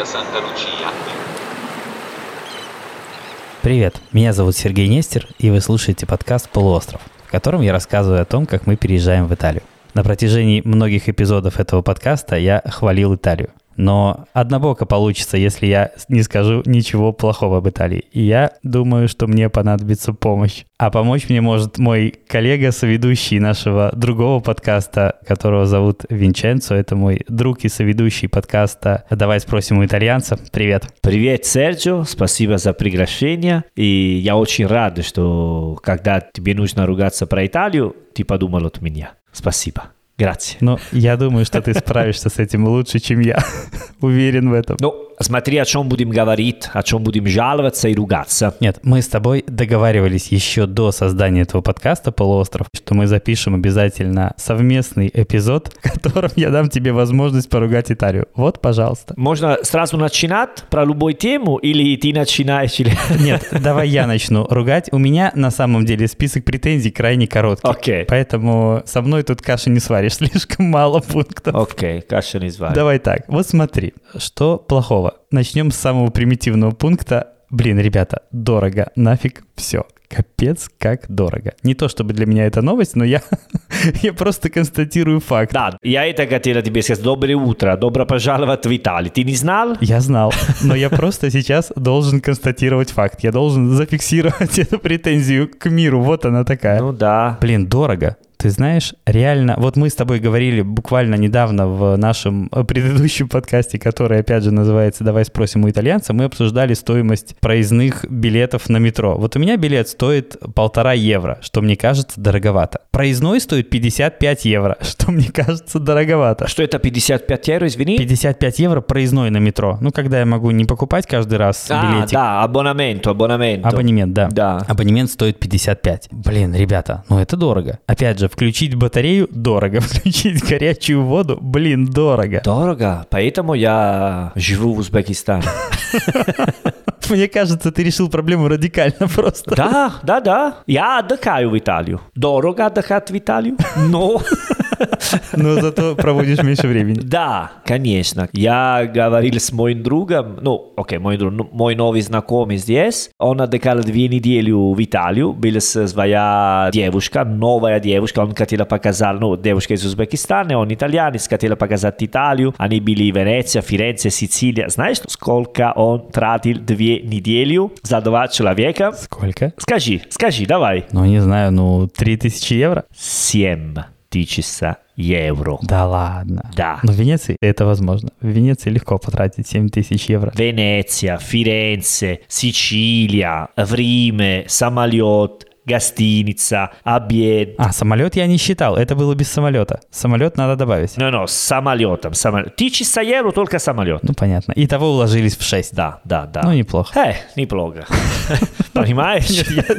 Santa Lucia. Привет, меня зовут Сергей Нестер, и вы слушаете подкаст «Полуостров», в котором я рассказываю о том, как мы переезжаем в Италию. На протяжении многих эпизодов этого подкаста я хвалил Италию. Но однобоко получится, если я не скажу ничего плохого об Италии. И я думаю, что мне понадобится помощь. А помочь мне может мой коллега, соведущий нашего другого подкаста, которого зовут Винченцо. Это мой друг и соведущий подкаста «Давай спросим у итальянца». Привет. Привет, Серджио, спасибо за приглашение. И я очень рад, что когда тебе нужно ругаться про Италию, ты подумал от меня. Спасибо. Grazie. Но я думаю, что ты справишься с этим лучше, чем я. Уверен в этом. Ну, смотри, о чем будем говорить, о чем будем жаловаться и ругаться. Нет, мы с тобой договаривались еще до создания этого подкаста «Полуостров», что мы запишем обязательно совместный эпизод, в котором я дам тебе возможность поругать Италию. Вот, пожалуйста. Можно сразу начинать про любую тему или ты начинаешь? Или... Нет, давай я начну ругать. У меня на самом деле список претензий крайне короткий. Окей. Поэтому со мной тут каши не сваришь, слишком мало пунктов. Окей, каша не звали. Давай так, вот смотри, что плохого? Начнем с самого примитивного пункта. Блин, ребята, дорого, нафиг все. Капец, как дорого. Не то чтобы для меня это новость, но я, я просто констатирую факт. Да, я это хотела тебе сказать. Доброе утро, добро пожаловать в Италию. Ты не знал? Я знал, но я просто сейчас должен констатировать факт. Я должен зафиксировать эту претензию к миру. Вот она такая. Ну да. Блин, дорого. Ты знаешь, реально, вот мы с тобой говорили буквально недавно в нашем предыдущем подкасте, который, опять же, называется «Давай спросим у итальянца», мы обсуждали стоимость проездных билетов на метро. Вот у меня билет стоит полтора евро, что мне кажется дороговато. Проездной стоит 55 евро, что мне кажется дороговато. Что это 55 евро, извини? 55 евро проездной на метро. Ну, когда я могу не покупать каждый раз А, билетик. да, абонемент, абонемент. Абонемент, да. Да. Абонемент стоит 55. Блин, ребята, ну это дорого. Опять же, включить батарею дорого, включить горячую воду, блин, дорого. Дорого, поэтому я живу в Узбекистане. Мне кажется, ты решил проблему радикально просто. Да, да, да. Я отдыхаю в Италию. Дорого отдыхать в Италию, но... Но зато проводишь меньше времени. Да, конечно. Я говорил с моим другом, ну, окей, мой друг, ну, мой новый знакомый здесь. Он отдыхал две недели в Италию. Была своя девушка, новая девушка. Он хотел показать, ну, девушка из Узбекистана, он итальянец, хотел показать Италию. Они были в Венеция, Ференце, Сицилия. Знаешь, сколько он тратил две недели за два человека? Сколько? Скажи, скажи, давай. Ну, не знаю, ну, 3000 евро? Семь тысяч евро. Да ладно. Да. Но в Венеции это возможно. В Венеции легко потратить 7 тысяч евро. Венеция, Фиренце, Сицилия, в Риме, самолет, гостиница, обед. А, самолет я не считал, это было без самолета. Самолет надо добавить. Ну, ну, с самолетом. Самолет. Тысяча евро только самолет. Ну, понятно. И того уложились в 6. Да, да, да. Ну, неплохо. Э, неплохо. Понимаешь?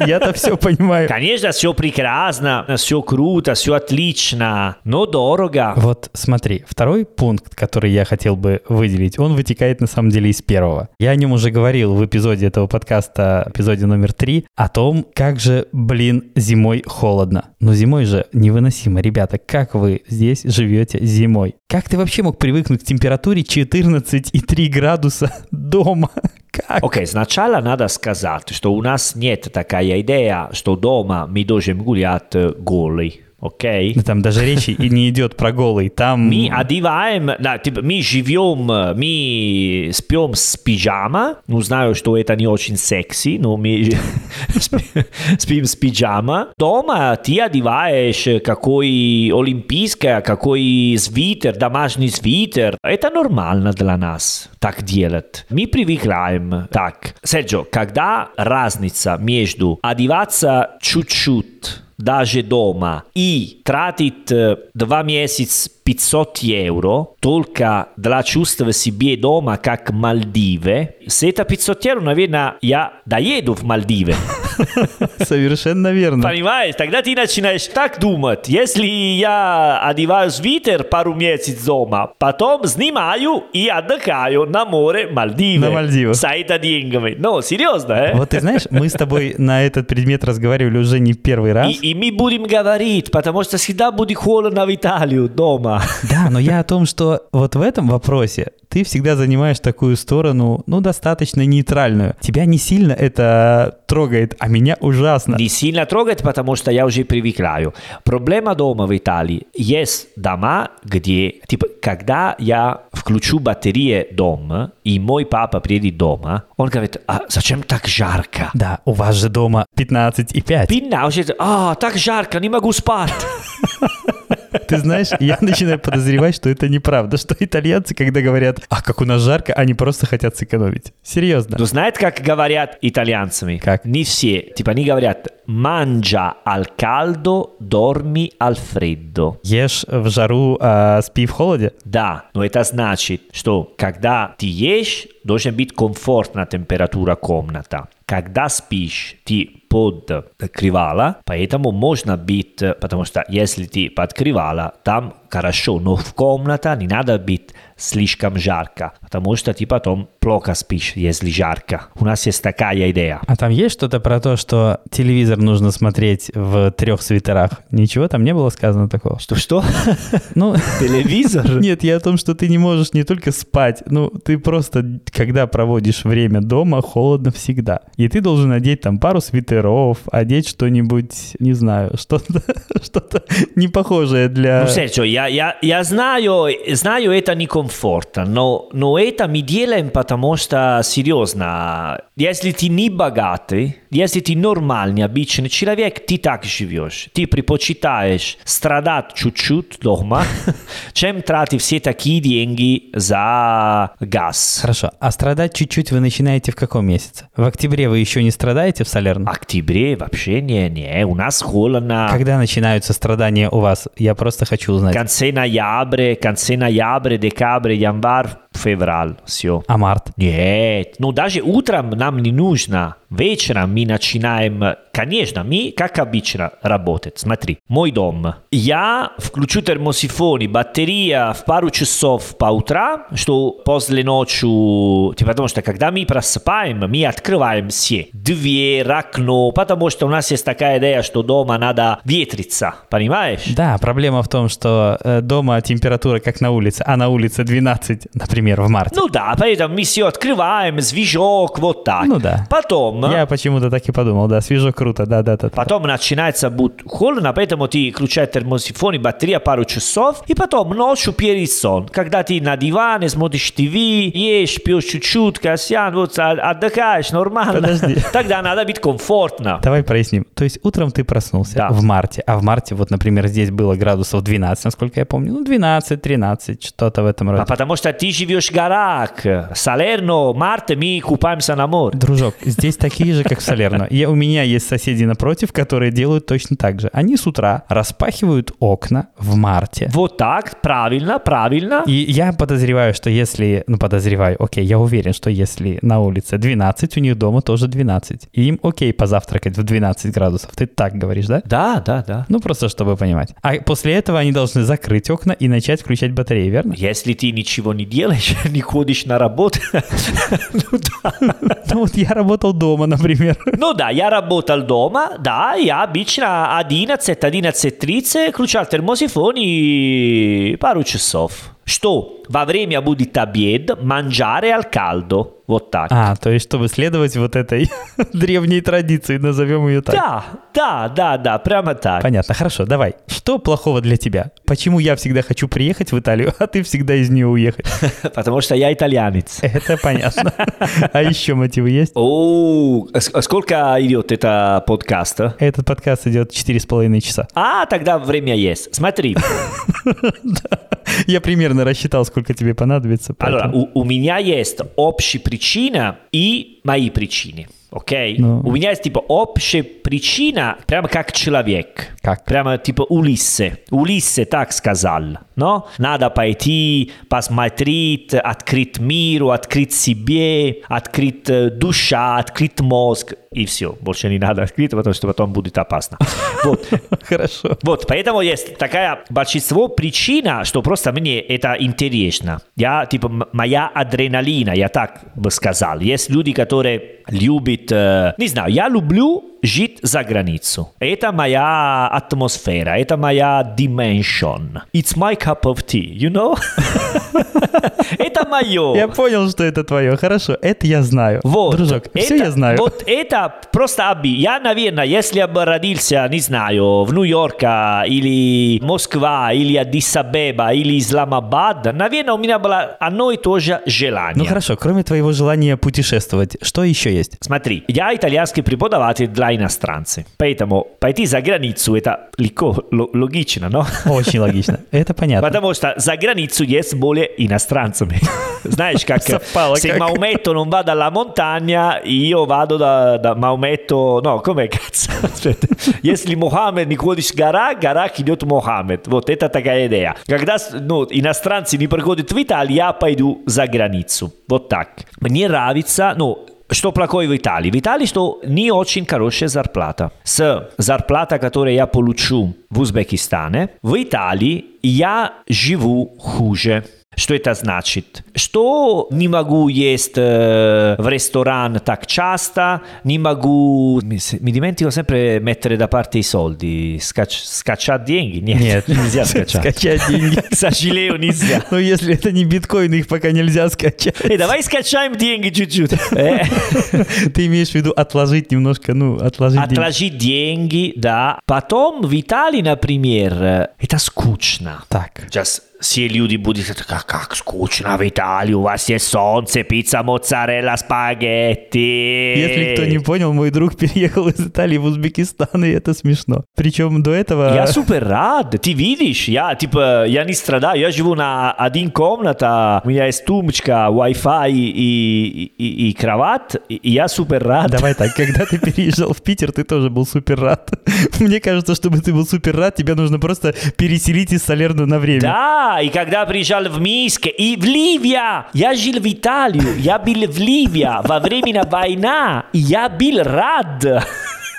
Я-то все понимаю. Конечно, все прекрасно, все круто, все отлично, но дорого. Вот смотри, второй пункт, который я хотел бы выделить, он вытекает на самом деле из первого. Я о нем уже говорил в эпизоде этого подкаста, эпизоде номер три, о том, как же, блин, зимой холодно. Но зимой же невыносимо. Ребята, как вы здесь живете зимой? Как ты вообще мог привыкнуть к температуре 14,3 градуса дома? Как? Окей, сначала надо сказать, что у нас нет такая идея, что дома мы должны гулять э, голый. Окей? Ну, Там даже речи и не идет про голый. Там... Мы одеваем, да, типа, мы живем, мы спим с пижама. Ну, знаю, что это не очень секси, но мы спи- спим с пижама. Дома ты одеваешь какой олимпийский, какой свитер, домашний свитер. Это нормально для нас так делать. Мы привыкаем так. Серджо, когда разница между одеваться чуть-чуть даже дома и тратить э, два месяца 500 евро только для чувствовать себе дома как Мальдивы, с это 500 евро, наверное, я доеду в Мальдивы. Совершенно верно. Понимаешь? Тогда ты начинаешь так думать. Если я одеваю свитер пару месяцев дома, потом снимаю и отдыхаю на море Мальдивы. На Мальдивах. С это деньгами. Ну, серьезно, э? Вот ты знаешь, мы с тобой на этот предмет разговаривали уже не первый раз. И, и мы будем говорить, потому что всегда будет холодно в Италию дома. Да, но я о том, что вот в этом вопросе ты всегда занимаешь такую сторону, ну, достаточно нейтральную. Тебя не сильно это трогает, а меня ужасно. Не сильно трогает, потому что я уже привыкаю. Проблема дома в Италии. Есть дома, где, типа, когда я включу батареи дома, и мой папа приедет дома, он говорит, а зачем так жарко? Да, у вас же дома 15 и 5. Пина, уже, а, так жарко, не могу спать. Ты знаешь, я начинаю подозревать, что это неправда, что итальянцы, когда говорят, а как у нас жарко, они просто хотят сэкономить. Серьезно. Ну, знаете, как говорят итальянцами? Как? Не все. Типа, они говорят, mangia al caldo, dormi al freddo. Ешь в жару, а спи в холоде? Да, но это значит, что когда ты ешь, должен быть комфортная температура комната. Когда спишь, ты под кривала, поэтому можно быть, потому что если ты под кривала, там хорошо, но в комната не надо быть слишком жарко, потому что ты потом плохо спишь, если жарко. У нас есть такая идея. А там есть что-то про то, что телевизор нужно смотреть в трех свитерах? Ничего там не было сказано такого? Что-что? Ну, Телевизор? нет, я о том, что ты не можешь не только спать, ну, ты просто, когда проводишь время дома, холодно всегда. И ты должен одеть там пару свитеров, одеть что-нибудь, не знаю, что-то что не похожее для... Ну, Серджо, я, я, я знаю, знаю, это некомфортно, но, но это мы делаем, потому что, серьезно, если ты не богатый, если ты нормальный, обычный человек, ты так живешь. Ты предпочитаешь страдать чуть-чуть дома, чем тратить все такие деньги за газ. Хорошо, а страдать чуть-чуть вы начинаете в каком месяце? В октябре вы еще не страдаете в Салерно? октябре вообще не, не, у нас холодно. Когда начинаются страдания у вас? Я просто хочу узнать. Конце ноября, конце ноября, декабрь, январь, февраль, все. А март? Нет, ну даже утром нам не нужно. Вечером мы начинаем, конечно, мы, как обычно, работать. Смотри, мой дом. Я включу и батарея в пару часов по утрам, что после ночи, типа, потому что когда мы просыпаем, мы открываем все. Дверь, окно, потому что у нас есть такая идея, что дома надо ветриться, понимаешь? Да, проблема в том, что э, дома температура как на улице, а на улице 12, например, в марте. Ну да, поэтому мы все открываем, свежок, вот так. Ну да. Потом... Я почему-то так и подумал, да, свежо, круто, да-да-да. Потом начинается холодно, поэтому ты включаешь термосифон и батарея пару часов, и потом ночью перед сон, когда ты на диване смотришь ТВ, ешь, пьешь чуть-чуть, касьян, вот а- отдыхаешь нормально. Подожди. Тогда надо быть комфортно. Давай проясним. То есть утром ты проснулся Да. в марте, а в марте, вот, например, здесь было градусов 12, насколько я помню, ну, 12, 13, что-то в этом роде. А потому что ты живешь в горах. Салерно, март, мы купаемся на море. Дружок, здесь такие же, как в Салерно. Я, у меня есть соседи напротив, которые делают точно так же. Они с утра распахивают окна в марте. Вот так, правильно, правильно. И я подозреваю, что если, ну подозреваю, окей, я уверен, что если на улице 12, у них дома тоже 12. И им окей позавтракать в 12 градусов. Ты так говоришь, да? Да, да, да. Ну просто чтобы понимать. А после этого они должны закрыть окна и начать включать батареи, верно? Если ты ничего не делаешь, не ходишь на работу, ну да. Ну вот я работал дома, например. Ну да, я работал дома, да, я обычно 11, 11.30 включал термосифон и пару часов. Что во время будет обед, mangiare al caldo. Вот так. А, то есть чтобы следовать вот этой древней традиции, назовем ее так. Да, да, да, да, прямо так. Понятно, хорошо, давай. Что плохого для тебя? Почему я всегда хочу приехать в Италию, а ты всегда из нее уехать? Потому что я итальянец. Это понятно. А еще мотивы есть? О, а а сколько идет это подкаст? а? Этот подкаст идет 4,5 часа. А, тогда время есть. Смотри, Я примерно рассчитал, сколько тебе понадобится. allora, поэтому- у, у меня есть общая причина и мои причины. окей? Ну. У меня есть типа общая причина, прямо как человек. Как? Прямо типа Улиссе. Улиссе так сказал, но надо пойти, посмотреть, открыть миру, открыть себе, открыть душа, открыть мозг. И все. Больше не надо открыть, потому что потом будет опасно. Вот. Хорошо. Вот, поэтому есть такая большинство причина, что просто мне это интересно. Я, типа, моя адреналина, я так бы сказал. Есть люди, которые giocatore э, не знаю, я люблю жить за границу. Это моя атмосфера, это моя dimension. It's my cup of tea, you know? Это мое. Я понял, что это твое. Хорошо, это я знаю. Вот. Дружок, все это- я знаю. Вот это просто оби. Я, наверное, если бы родился, не знаю, в Нью-Йорке или Москва, или Аддис-Абеба, или Исламабад, наверное, у меня было одно и то же желание. Ну хорошо, кроме твоего желания путешествовать, что еще есть? Смотри, я итальянский преподаватель для иностранцев, поэтому пойти за границу это легко, ло- логично, но? Очень логично. Это понятно. Потому что за границу есть более иностранцами. Знаешь, как Совпало se как. Maometto non va dalla montagna, io vado da, da Maometto... No, come cazzo? Aspetta. Если Мухаммед не ходит с гора, гора идет Мухаммед. Вот это такая идея. Когда ну, иностранцы не приходят в Италию, я пойду за границу. Вот так. Мне нравится, ну, что плохое в Италии? В Италии что не очень хорошая зарплата. С зарплата, которую я получу в Узбекистане, в Италии я живу хуже. Что это значит? Что не могу есть э, в ресторан так часто, не могу... Mi, dimentico sempre mettere da parte i soldi. Scac- scacciare деньги? Нет, Нет, нельзя скачать. Скачать деньги. К сожалению, нельзя. Ну, если это не биткоины, их пока нельзя скачать. Эй, давай скачаем деньги чуть-чуть. Э. Ты имеешь в виду отложить немножко, ну, отложить деньги. Отложить деньги, да. Потом в Италии, например, э, это скучно. Так. Сейчас все люди будут говорить, как, как скучно в Италии, у вас есть солнце, пицца, моцарелла, спагетти. Если кто не понял, мой друг переехал из Италии в Узбекистан, и это смешно. Причем до этого... Я супер рад, ты видишь, я типа, я не страдаю, я живу на один комната, у меня есть тумбочка, Wi-Fi и, и, и кровать, и я супер рад. Давай так, когда ты переезжал в Питер, ты тоже был супер рад. Мне кажется, чтобы ты был супер рад, тебе нужно просто переселить из Салерну на время. Да, и когда приезжал в Минск, и в Ливия, я жил в Италию, я был в Ливии во время войны, и я был рад.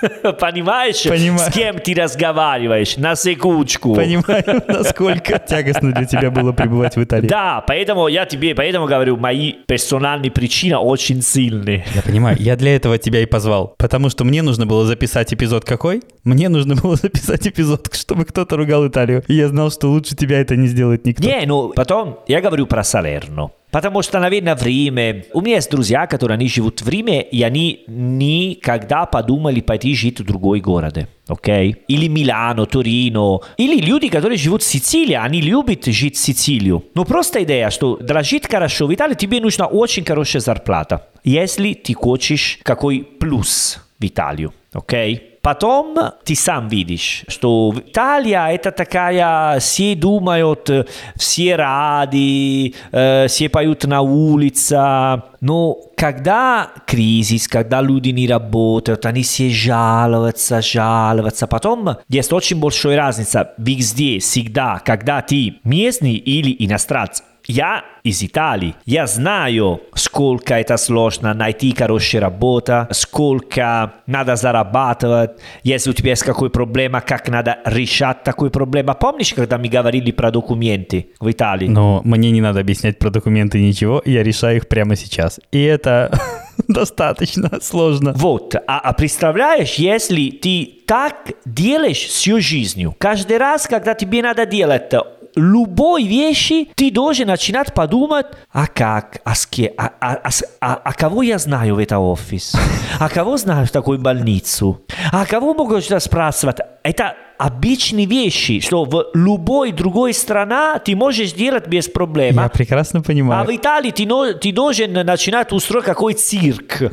Понимаешь, Понимаю. с кем ты разговариваешь? На секундочку. Понимаю, насколько тягостно для тебя было пребывать в Италии. Да, поэтому я тебе, поэтому говорю, мои персональные причины очень сильные. Я понимаю, я для этого тебя и позвал. Потому что мне нужно было записать эпизод какой? Мне нужно было записать эпизод, чтобы кто-то ругал Италию. И я знал, что лучше тебя это не сделает никто. Не, ну потом я говорю про Салерно. Потому что, наверное, в Риме... У меня есть друзья, которые они живут в Риме, и они никогда подумали пойти жить в другой город. Окей? Или Милано, Торино. Или люди, которые живут в Сицилии, они любят жить в Сицилию. Но просто идея, что для жить хорошо в Италии тебе нужна очень хорошая зарплата. Если ты хочешь какой плюс в Италию. Окей? Потом ты сам видишь, что Италия это такая, все думают, все рады, э, все поют на улице. Но когда кризис, когда люди не работают, они все жалуются, жалуются. Потом есть очень большая разница везде, всегда, когда ты местный или иностранец. Я из Италии. Я знаю, сколько это сложно найти хорошую работу, сколько надо зарабатывать, если у тебя есть какой проблема, как надо решать такую проблему. Помнишь, когда мы говорили про документы в Италии? Но мне не надо объяснять про документы ничего, я решаю их прямо сейчас. И это достаточно сложно. Вот, а, а представляешь, если ты так делаешь всю жизнью, каждый раз, когда тебе надо делать любой вещи, ты должен начинать подумать, а как, а с кем, а, а, а, а- а кого я знаю в этом офис, а кого знаю в такую больницу, а кого могу спрашивать. Это обычные вещи, что в любой другой стране ты можешь делать без проблем. Я прекрасно понимаю. А в Италии ты, но, ты должен начинать устроить какой цирк.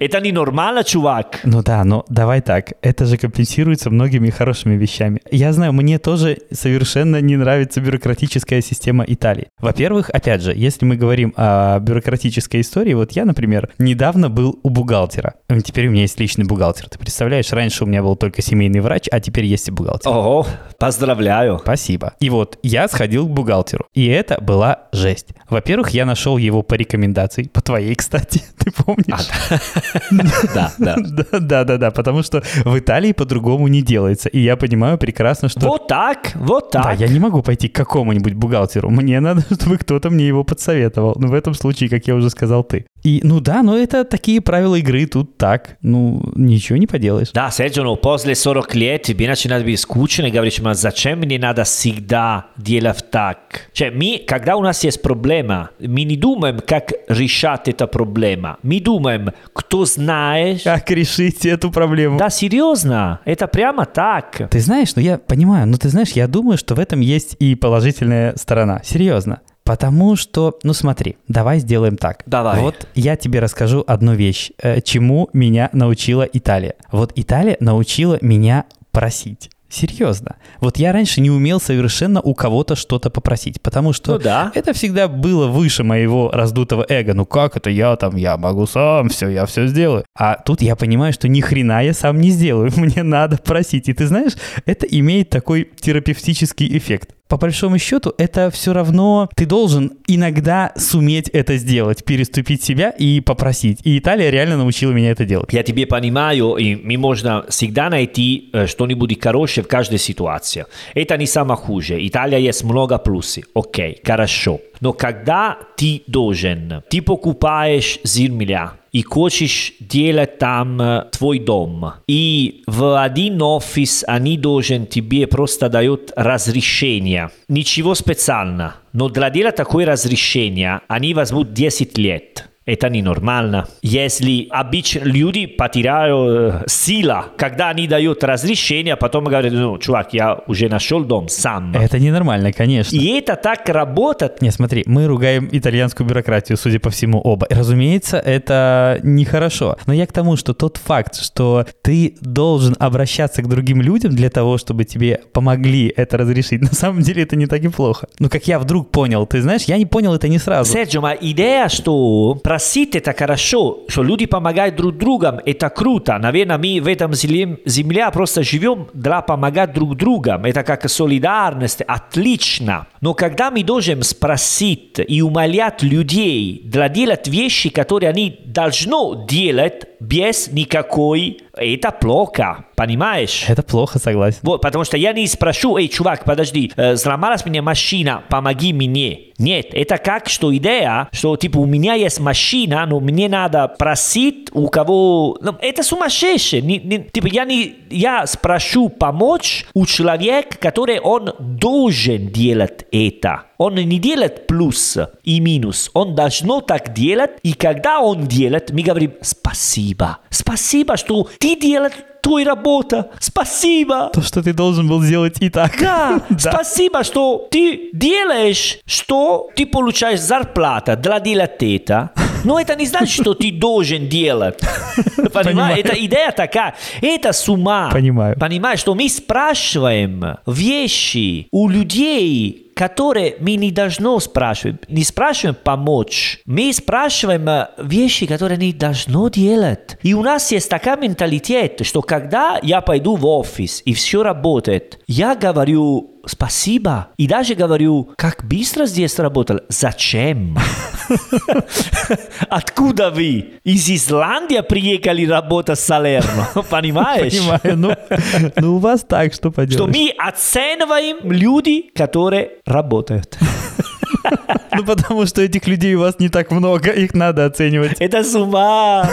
Это ненормально, чувак. Ну да, но давай так. Это же компенсируется многими хорошими вещами. Я знаю, мне тоже совершенно не нравится бюрократическая система Италии. Во-первых, опять же, если мы говорим о бюрократической истории, вот я, например, недавно был у бухгалтера. Теперь у меня есть личный бухгалтер. Ты представляешь, раньше у меня был только семейный врач, а теперь есть и бухгалтер. Ого, поздравляю. Спасибо. И вот я сходил к бухгалтеру, и это была жесть. Во-первых, я нашел его по рекомендации, по твоей, кстати, ты помнишь? Да, да. Да, да, да, потому что в Италии по-другому не делается, и я понимаю прекрасно, что... Вот так, вот так. Да, я не могу пойти к какому-нибудь бухгалтеру, мне надо, чтобы кто-то мне его подсоветовал. Но в этом случае, как я уже сказал, ты. И, ну да, но это такие правила игры, тут так, ну, ничего не поделаешь. Да, Серджо, но после 40 лет тебе начинает быть скучно, и говоришь, а зачем мне надо всегда делать так? Че, мы, когда у нас есть проблема, мы не думаем, как решать эту проблему. Мы думаем, кто знает... Как решить эту проблему. Да, серьезно, это прямо так. Ты знаешь, ну я понимаю, но ты знаешь, я думаю, что в этом есть и положительная сторона. Серьезно. Потому что, ну смотри, давай сделаем так. Давай. Вот я тебе расскажу одну вещь, э, чему меня научила Италия. Вот Италия научила меня просить. Серьезно. Вот я раньше не умел совершенно у кого-то что-то попросить, потому что Ну да. это всегда было выше моего раздутого эго. Ну как это я там, я могу сам, все, я все сделаю. А тут я понимаю, что ни хрена я сам не сделаю, мне надо просить. И ты знаешь, это имеет такой терапевтический эффект. По большому счету, это все равно ты должен иногда суметь это сделать, переступить себя и попросить. И Италия реально научила меня это делать. Я тебе понимаю, и мы можно всегда найти э, что-нибудь хорошее в каждой ситуации. Это не самое хуже. Италия есть много плюсов. Окей, хорошо. Но когда ты должен, ты покупаешь земля, и хочешь делать там э, твой дом. И в один офис они должен тебе просто дают разрешение. Ничего специального. Но для делать такое разрешение они возьмут 10 лет. Это ненормально. Если обычно люди потеряют э, сила, когда они дают разрешение, а потом говорят, ну, чувак, я уже нашел дом сам. Это ненормально, конечно. И это так работает. Не, смотри, мы ругаем итальянскую бюрократию, судя по всему, оба. Разумеется, это нехорошо. Но я к тому, что тот факт, что ты должен обращаться к другим людям для того, чтобы тебе помогли это разрешить, на самом деле это не так и плохо. Ну, как я вдруг понял, ты знаешь, я не понял это не сразу. Серджо, ma идея, что просить это хорошо, что люди помогают друг другу, это круто. Наверное, мы в этом земле, земле просто живем для помогать друг другу. Это как солидарность, отлично. Но когда мы должны спросить и умолять людей для делать вещи, которые они должны делать без никакой, это плохо, понимаешь? Это плохо, согласен. Вот, потому что я не спрошу, эй, чувак, подожди, э, сломалась мне машина, помоги мне. Нет, это как, что идея, что, типа, у меня есть машина, но мне надо просить у кого... Ну, это сумасшедшее. Не- не- типа, я, не, я спрошу помочь у человека, который он должен делать это. Он не делает плюс и минус. Он должно так делать. И когда он делает, мы говорим спасибо. Спасибо, что ты делаешь твою работу. Спасибо. То, что ты должен был сделать и так. Да, спасибо, что ты делаешь, что ты получаешь зарплата для делать это. Но это не значит, что ты должен делать. Понимаешь? Это идея такая. Это с ума. Понимаю. Понимаешь, что мы спрашиваем вещи у людей, которые мы не должны спрашивать. Не спрашиваем помочь. Мы спрашиваем э, вещи, которые они должны делать. И у нас есть такая менталитет, что когда я пойду в офис и все работает, я говорю спасибо. И даже говорю, как быстро здесь работал. Зачем? Откуда вы? Из Исландии приехали работать в Салерно. Понимаешь? Понимаю, ну, ну у вас так, что Что поделаешь. мы оцениваем люди, которые работают. Ну потому что этих людей у вас не так много, их надо оценивать. Это с ума.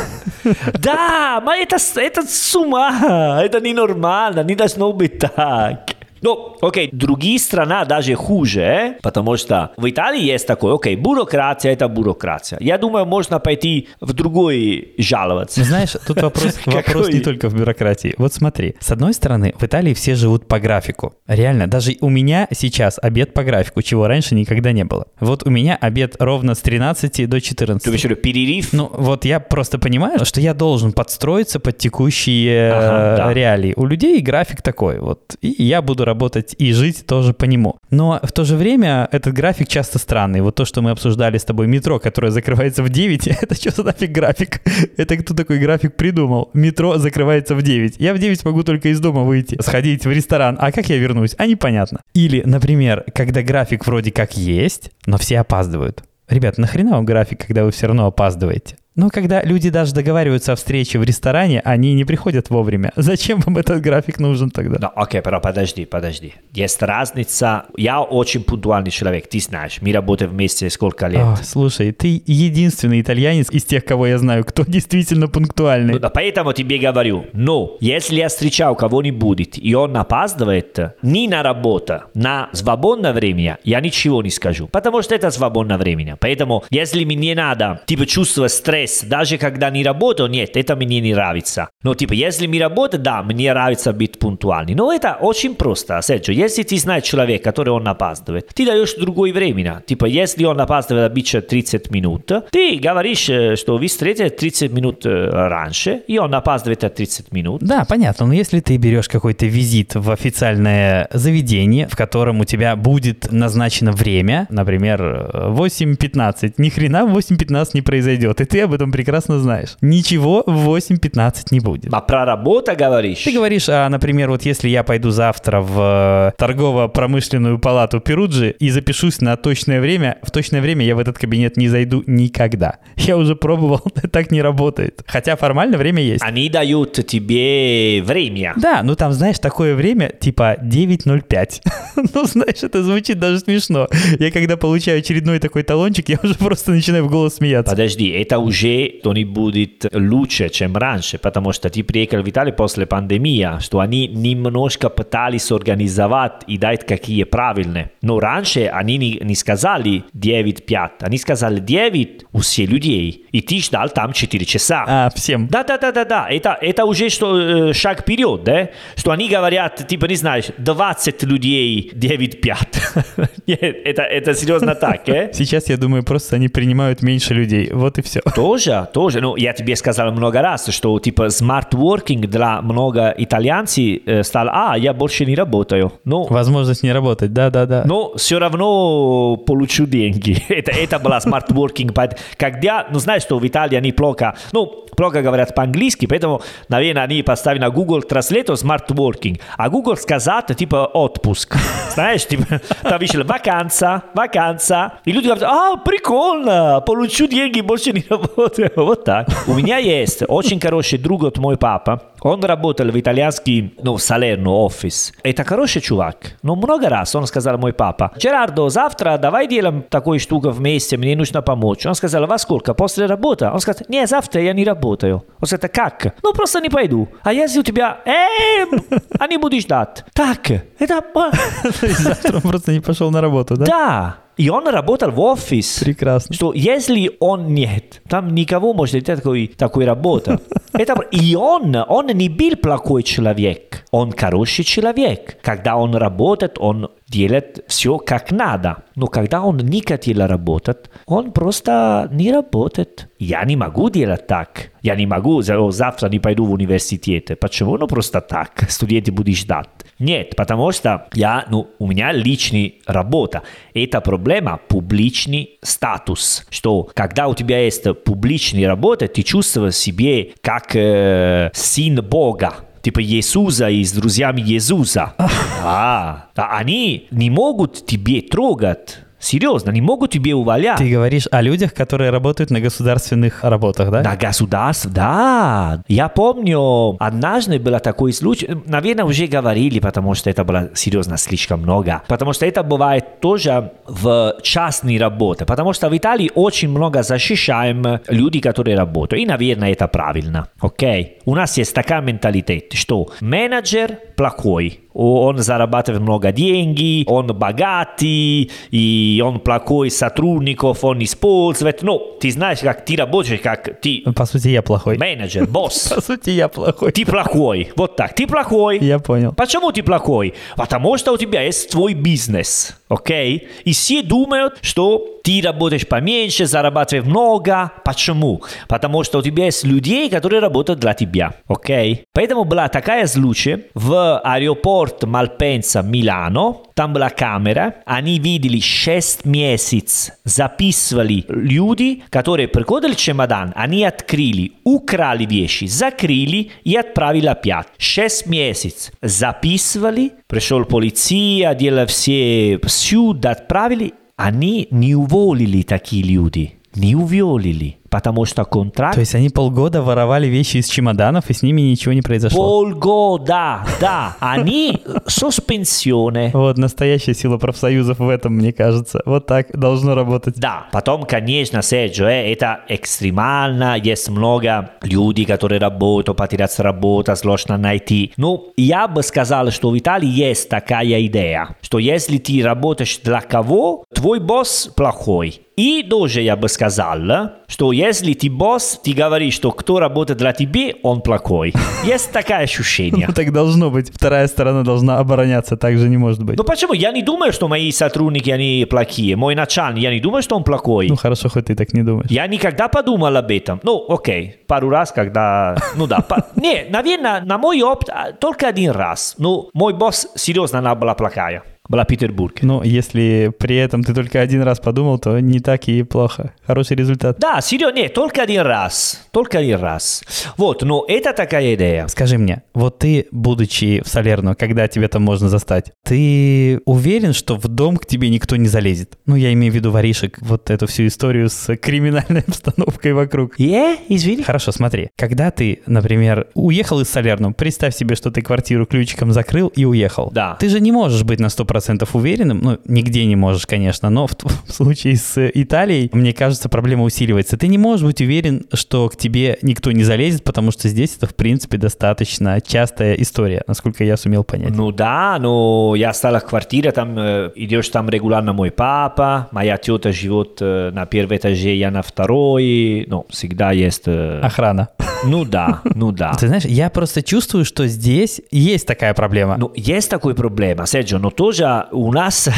Да, это, это с ума. Это ненормально, не должно быть так. Ну, окей, другие страны даже хуже, потому что в Италии есть такое, окей, бюрократия – это бюрократия. Я думаю, можно пойти в другой жаловаться. Знаешь, тут вопрос, вопрос не только в бюрократии. Вот смотри, с одной стороны, в Италии все живут по графику. Реально, даже у меня сейчас обед по графику, чего раньше никогда не было. Вот у меня обед ровно с 13 до 14. То есть перерыв? Ну, вот я просто понимаю, что я должен подстроиться под текущие Ага, э, да. реалии. У людей график такой вот, и я буду работать и жить тоже по нему. Но в то же время этот график часто странный. Вот то, что мы обсуждали с тобой, метро, которое закрывается в 9, это что за нафиг график? Это кто такой график придумал? Метро закрывается в 9. Я в 9 могу только из дома выйти, сходить в ресторан. А как я вернусь? А непонятно. Или, например, когда график вроде как есть, но все опаздывают. Ребят, нахрена вам график, когда вы все равно опаздываете? Но когда люди даже договариваются о встрече в ресторане, они не приходят вовремя. Зачем вам этот график нужен тогда? Да, окей, pero подожди, подожди. Есть разница. Я очень пунктуальный человек, ты знаешь. Мы работаем вместе сколько лет. О, слушай, ты единственный итальянец из тех, кого я знаю, кто действительно пунктуальный. Ну, да, поэтому тебе говорю, но если я встречал кого-нибудь, и он опаздывает, не на работу, на свободное время, я ничего не скажу, потому что это свободное время. Поэтому, если мне надо, типа, чувствовать стресс, даже когда не работаю, нет, это мне не нравится. Но, типа, если мне работа, да, мне нравится быть пунктуальным. Но это очень просто, Серджо. Если ты знаешь человека, который он опаздывает, ты даешь другое время. Типа, если он опаздывает обычно 30 минут, ты говоришь, э, что вы встретитесь 30 минут э, раньше, и он опаздывает от 30 минут. Да, понятно, но если ты берешь какой-то визит в официальное заведение, в котором у тебя будет назначено время, например, 8.15, ни хрена в 8.15 не произойдет, и ты об этом прекрасно знаешь. Ничего в 8.15 не будет. А про работу говоришь? Ты говоришь, а, например, вот если я пойду завтра в э, торгово-промышленную палату Перуджи и запишусь на точное время, в точное время я в этот кабинет не зайду никогда. Я уже пробовал, так не работает. Хотя формально время есть. Они дают тебе время. Да, ну там, знаешь, такое время типа 9.05. ну, знаешь, это звучит даже смешно. Я когда получаю очередной такой талончик, я уже просто начинаю в голос смеяться. Подожди, это уже то не будет лучше, чем раньше, потому что ты приехал в Италию после пандемии, что они немножко пытались организовать и дать какие правильные. Но раньше они не, не сказали 9-5, они сказали 9 у всех людей, и ты ждал там 4 часа. А, всем. Да, да, да, да, да. Это, это уже что, э, шаг вперед, да? Что они говорят, типа, не знаешь, 20 людей 9-5. Нет, это, это серьезно так, э? Сейчас, я думаю, просто они принимают меньше людей. Вот и все. Тоже, тоже. Ну, я тебе сказал много раз, что типа smart working для много итальянцев э, стал, а, я больше не работаю. Ну, Возможность не работать, да-да-да. но все равно получу деньги. это, это была smart working. Когда, ну, знаешь, что в Италии они плохо, ну, плохо говорят по-английски, поэтому, наверное, они поставили на Google Translate smart working. А Google сказать, типа, отпуск. Знаешь, типа, там вышла ваканса, ваканса. И люди говорят, а, прикольно, получу деньги, больше не работаю. Вот так. У меня есть очень хороший друг от мой папа. Он работал в итальянский, ну, в Салерно офис. Это хороший чувак. Но много раз он сказал мой папа, Джерардо, завтра давай делаем такую штуку вместе, мне нужно помочь. Он сказал, во сколько? После работы? Он сказал, не, завтра я не работаю. Он сказал, как? Ну, просто не пойду. А если у тебя, эм, а не будешь ждать. Так, это... Завтра он просто не пошел на работу, да? Да. И он работал в офис. Прекрасно. Что если он нет, там никого может такой, такой работы. Это, и он, он не был плохой человек. Он хороший человек. Когда он работает, он делает все как надо. Но когда он не хотел работать, он просто не работает. Я не могу делать так. Я не могу, за- «О, завтра не пойду в университет. Почему? Ну просто так. Студенты будут ждать. Нет, потому что я, ну, у меня личная работа. Это проблема публичный статус. Что когда у тебя есть публичная работа, ты чувствуешь себе как э, сын Бога. Типа Иисуса и с друзьями Иисуса. А, да, они не могут тебе трогать. Серьезно, не могут тебе увалять. Ты говоришь о людях, которые работают на государственных работах, да? На государство, да. Я помню, однажды был такой случай, наверное, уже говорили, потому что это было серьезно слишком много. Потому что это бывает тоже в частной работе. Потому что в Италии очень много защищаем люди, которые работают. И, наверное, это правильно. Окей? У нас есть такая менталитет, что менеджер плохой, он зарабатывает много денег, он богатый, и он плохой сотрудников, он использует. Ну, ты знаешь, как ты работаешь, как ты По сути, я плохой. менеджер, босс. По сути, я плохой. Ты плохой. Вот так. Ты плохой. Я понял. Почему ты плохой? Потому что у тебя есть твой бизнес, окей? И все думают, что ты работаешь поменьше, зарабатываешь много. Почему? Потому что у тебя есть людей, которые работают для тебя, окей? Поэтому была такая случай в аэропорт Малпенса, Милано. Там была камера. Они видели 6 месяцев, записывали люди, которые приходили чемодан, они открыли, украли вещи, закрыли и отправили опять. 6 месяцев записывали, пришел полиция, делали все сюда, отправили. Они не уволили такие люди, не уволили, потому что контракт То есть они полгода воровали вещи из чемоданов, и с ними ничего не произошло. полгода, да, они соспенсионе. Вот настоящая сила профсоюзов в этом, мне кажется. Вот так должно работать. Да, потом, конечно, Серджио, э, это экстремально, есть много людей, которые работают, потеряться работу, сложно найти. Ну, я бы сказал, что в Италии есть такая идея, что если ты работаешь для кого, твой босс плохой. И тоже я бы сказал, что если ты босс, ты говоришь, что кто работает для тебя, он плохой. Есть такое ощущение. Ну так должно быть. Вторая сторона должна обороняться, так же не может быть. Ну почему? Я не думаю, что мои сотрудники, они плохие. Мой начальник, я не думаю, что он плохой. Ну хорошо, хоть ты так не думаешь. Я никогда подумал об этом. Ну, окей, пару раз, когда... Ну да, не, наверное, на мой опыт а, только один раз. Ну, мой босс, серьезно, она была плохая. Была Петербург. Но если при этом ты только один раз подумал, то не так и плохо. Хороший результат. Да, серьезно, нет, только один раз. Только один раз. Вот, но это такая идея. Скажи мне, вот ты, будучи в Салерно, когда тебе там можно застать, ты уверен, что в дом к тебе никто не залезет? Ну, я имею в виду воришек, вот эту всю историю с криминальной обстановкой вокруг. Е, извини. Хорошо, смотри. Когда ты, например, уехал из Салерно, представь себе, что ты квартиру ключиком закрыл и уехал. Да. Ты же не можешь быть на 100% уверенным, ну, нигде не можешь, конечно, но в, в случае с Италией, мне кажется, проблема усиливается. Ты не можешь быть уверен, что к тебе никто не залезет, потому что здесь это, в принципе, достаточно частая история, насколько я сумел понять. Ну да, но я стала в квартире, там э, идешь там регулярно мой папа, моя тетя живет э, на первом этаже, я на второй, ну, всегда есть... э, Охрана. Ну да, ну да. Ты знаешь, я просто чувствую, что здесь есть такая проблема. Ну, есть такая проблема, Серджио, но тоже у нас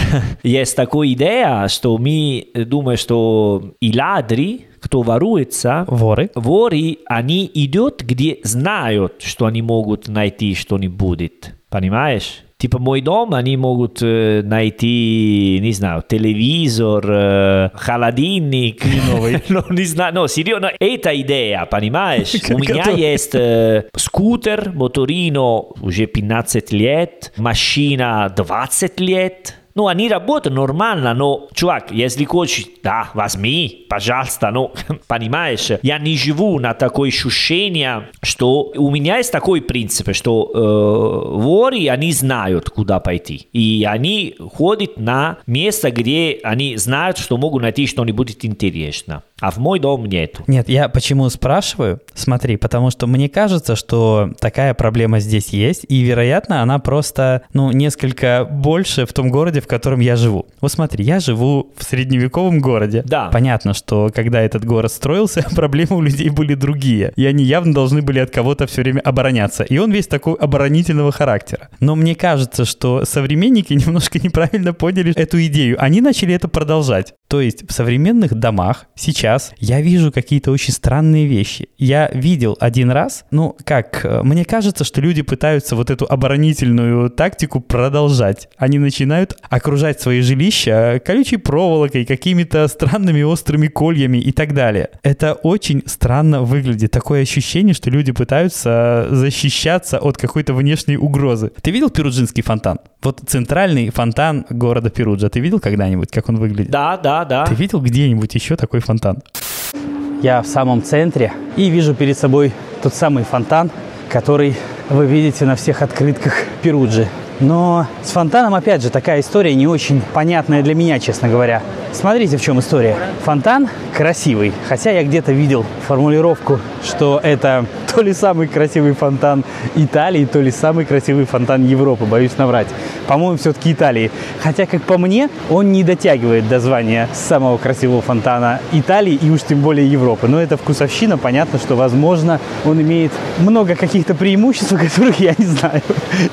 есть такая идея, что мы думаем, что и ладри, кто воруется, Воры. воры, они идут, где знают, что они могут найти что-нибудь. Понимаешь? Типа мой дом, они могут э, найти, не знаю, телевизор, э, холодильник. новый. ну, не знаю, no, серьезно, это идея, понимаешь? У меня Который? есть э, скутер, моторино уже 15 лет, машина 20 лет. Ну, они работают нормально, но, чувак, если хочешь, да, возьми, пожалуйста, ну, понимаешь, я не живу на такое ощущение, что у меня есть такой принцип, что э, воры, они знают, куда пойти, и они ходят на место, где они знают, что могут найти что-нибудь интересное, а в мой дом нет. Нет, я почему спрашиваю? Смотри, потому что мне кажется, что такая проблема здесь есть, и, вероятно, она просто, ну, несколько больше в том городе, в котором я живу. Вот смотри, я живу в средневековом городе. Да. Понятно, что когда этот город строился, проблемы у людей были другие, и они явно должны были от кого-то все время обороняться, и он весь такой оборонительного характера. Но мне кажется, что современники немножко неправильно поняли эту идею. Они начали это продолжать. То есть в современных домах сейчас я вижу какие-то очень странные вещи. Я видел один раз, ну как, э, мне кажется, что люди пытаются вот эту оборонительную тактику продолжать. Они начинают окружать свои жилища колючей проволокой, какими-то странными острыми кольями и так далее. Это очень странно выглядит. Такое ощущение, что люди пытаются защищаться от какой-то внешней угрозы. Ты видел Перуджинский фонтан? Вот центральный фонтан города Перуджа. Ты видел когда-нибудь, как он выглядит? Да, да, да. Ты видел где-нибудь еще такой фонтан? Я в самом центре и вижу перед собой тот самый фонтан, который вы видите на всех открытках Перуджи. Но с фонтаном, опять же, такая история не очень понятная для меня, честно говоря. Смотрите, в чем история. Фонтан красивый, хотя я где-то видел формулировку, что это то ли самый красивый фонтан Италии, то ли самый красивый фонтан Европы, боюсь наврать. По-моему, все-таки Италии. Хотя, как по мне, он не дотягивает до звания самого красивого фонтана Италии и уж тем более Европы. Но это вкусовщина, понятно, что, возможно, он имеет много каких-то преимуществ, которых я не знаю,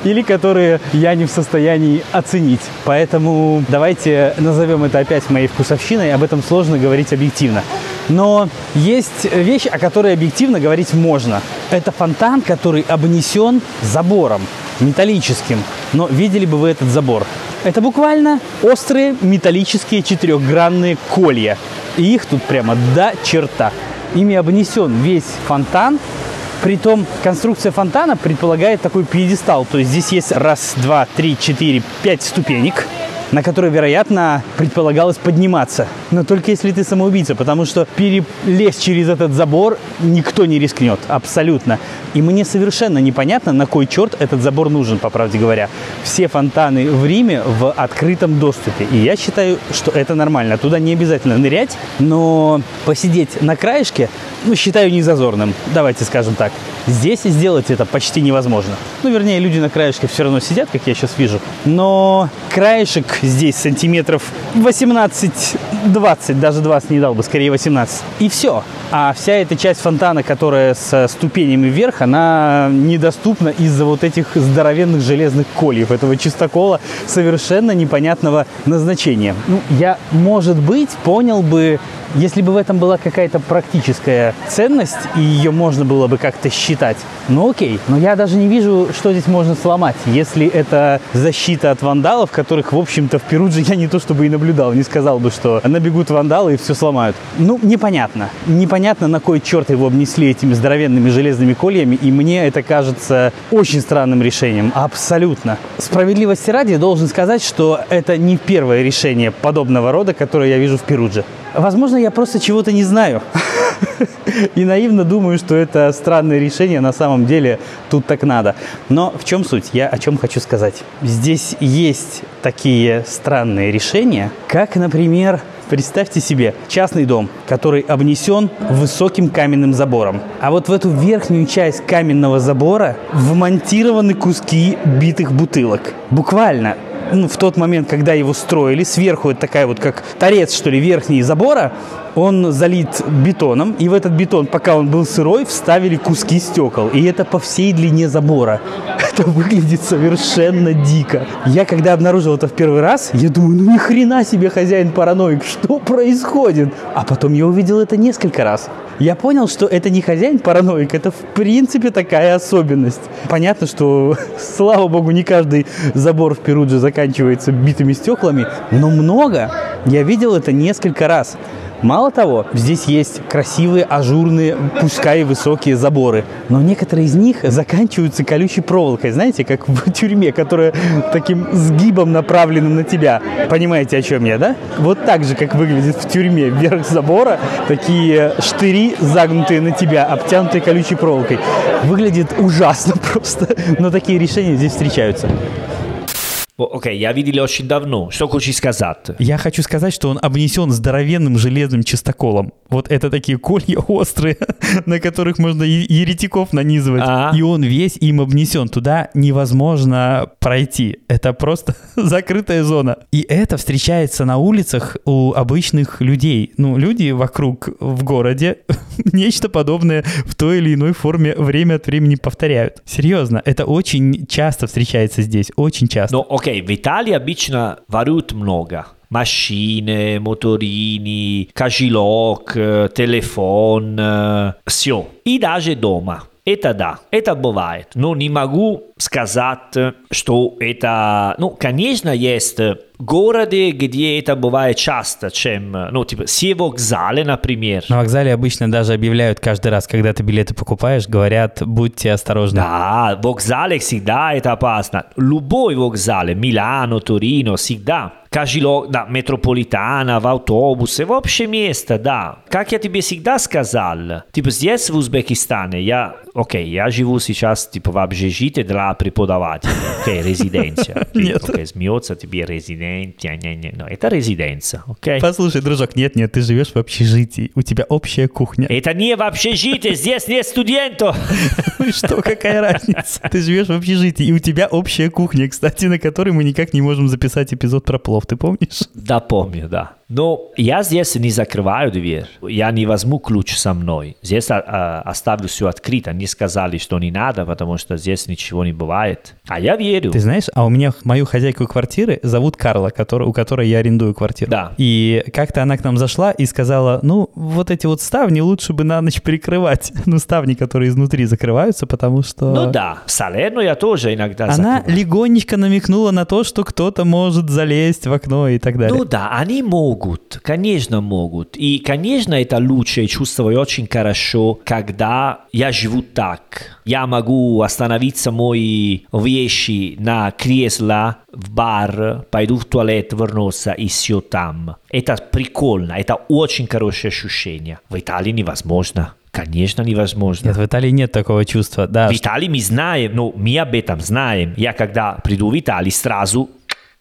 или которые я не в состоянии оценить. Поэтому давайте назовем это опять моей вкусовщиной, об этом сложно говорить объективно. Но есть вещь, о которой объективно говорить можно. Это фонтан, который обнесен забором металлическим. Но видели бы вы этот забор? Это буквально острые металлические четырехгранные колья. И их тут прямо до черта. Ими обнесен весь фонтан, Притом конструкция фонтана предполагает такой пьедестал. То есть здесь есть раз, два, три, четыре, пять ступенек на которой, вероятно, предполагалось подниматься. Но только если ты самоубийца, потому что перелезть через этот забор никто не рискнет, абсолютно. И мне совершенно непонятно, на кой черт этот забор нужен, по правде говоря. Все фонтаны в Риме в открытом доступе. И я считаю, что это нормально. Туда не обязательно нырять, но посидеть на краешке, ну, считаю незазорным. Давайте скажем так. Здесь сделать это почти невозможно. Ну, вернее, люди на краешке все равно сидят, как я сейчас вижу. Но краешек здесь сантиметров 18-20, даже 20 не дал бы, скорее 18. И все. А вся эта часть фонтана, которая с ступенями вверх, она недоступна из-за вот этих здоровенных железных кольев, этого чистокола совершенно непонятного назначения. Ну, я, может быть, понял бы если бы в этом была какая-то практическая ценность, и ее можно было бы как-то считать, ну окей. Но я даже не вижу, что здесь можно сломать, если это защита от вандалов, которых, в общем-то, в Перудже я не то чтобы и наблюдал, не сказал бы, что набегут вандалы и все сломают. Ну, непонятно. Непонятно, на кой черт его обнесли этими здоровенными железными кольями, и мне это кажется очень странным решением. Абсолютно. Справедливости ради должен сказать, что это не первое решение подобного рода, которое я вижу в Перудже. Возможно, я просто чего-то не знаю. И наивно думаю, что это странное решение, на самом деле тут так надо. Но в чем суть? Я о чем хочу сказать. Здесь есть такие странные решения, как, например, Представьте себе частный дом, который обнесен высоким каменным забором. А вот в эту верхнюю часть каменного забора вмонтированы куски битых бутылок. Буквально ну, в тот момент, когда его строили, сверху это такая вот как торец, что ли, верхний забора, он залит бетоном, и в этот бетон, пока он был сырой, вставили куски стекол. И это по всей длине забора. Это выглядит совершенно дико. Я когда обнаружил это в первый раз, я думаю, ну ни хрена себе хозяин параноик, что происходит? А потом я увидел это несколько раз. Я понял, что это не хозяин параноик, это в принципе такая особенность. Понятно, что, слава богу, не каждый забор в Перудже заканчивается битыми стеклами, но много. Я видел это несколько раз. Мало того, здесь есть красивые, ажурные, пускай высокие заборы, но некоторые из них заканчиваются колючей проволокой, знаете, как в тюрьме, которая таким сгибом направлена на тебя. Понимаете, о чем я, да? Вот так же, как выглядит в тюрьме вверх забора, такие штыри, загнутые на тебя, обтянутые колючей проволокой. Выглядит ужасно просто, но такие решения здесь встречаются. Окей, я видел очень давно. Что хочешь сказать? Я хочу сказать, что он обнесен здоровенным железным чистоколом. Вот это такие колья острые, на которых можно еретиков нанизывать. А-а. И он весь им обнесен. Туда невозможно пройти. Это просто закрытая зона. И это встречается на улицах у обычных людей. Ну, люди вокруг в городе нечто подобное в той или иной форме время от времени повторяют. Серьезно, это очень часто встречается здесь. Очень часто. Но, окей, в Италии обычно воруют много. Машины, моторини, кошелек, телефон, все. И даже дома. Это да, это бывает. Но не могу сказать, что это... Ну, конечно, есть городе, где это бывает часто, чем, ну, типа, все вокзалы, например. На вокзале обычно даже объявляют каждый раз, когда ты билеты покупаешь, говорят, будьте осторожны. Да, вокзалы всегда это опасно. Любой вокзал, Милано, Торино, всегда. Каждый да, метрополитана, в автобусе, вообще место, да. Как я тебе всегда сказал, типа здесь в Узбекистане, я окей, я живу сейчас типа в общежитии для преподавателя, окей, резиденция. Нет. Окей, смеется тебе резиденция, не, не, но это резиденция, окей. Послушай, дружок, нет, нет, ты живешь в общежитии, у тебя общая кухня. Это не в общежитии, здесь нет студентов. Что, какая разница? Ты живешь в общежитии, и у тебя общая кухня, кстати, на которой мы никак не можем записать эпизод про плов, ты помнишь? Да, помню, да. Но я здесь не закрываю дверь. Я не возьму ключ со мной. Здесь а, оставлю все открыто. Они сказали, что не надо, потому что здесь ничего не бывает. А я верю. Ты знаешь, а у меня мою хозяйку квартиры зовут Карла, который, у которой я арендую квартиру. Да. И как-то она к нам зашла и сказала, ну, вот эти вот ставни лучше бы на ночь прикрывать. Ну, ставни, которые изнутри закрываются, потому что... Ну да, в Салерно я тоже иногда Она закрываю. легонечко намекнула на то, что кто-то может залезть в окно и так далее. Ну да, они могут, конечно могут. И, конечно, это лучше и чувствую очень хорошо, когда я живу так. Я могу остановиться мои вещи на кресло в бар, пойду в туалет, вернуться и все там. Это прикольно, это очень хорошее ощущение. В Италии невозможно. Конечно, невозможно. Нет, в Италии нет такого чувства. Да, В Италии мы знаем, ну, мы об этом знаем. Я когда приду в Италию, сразу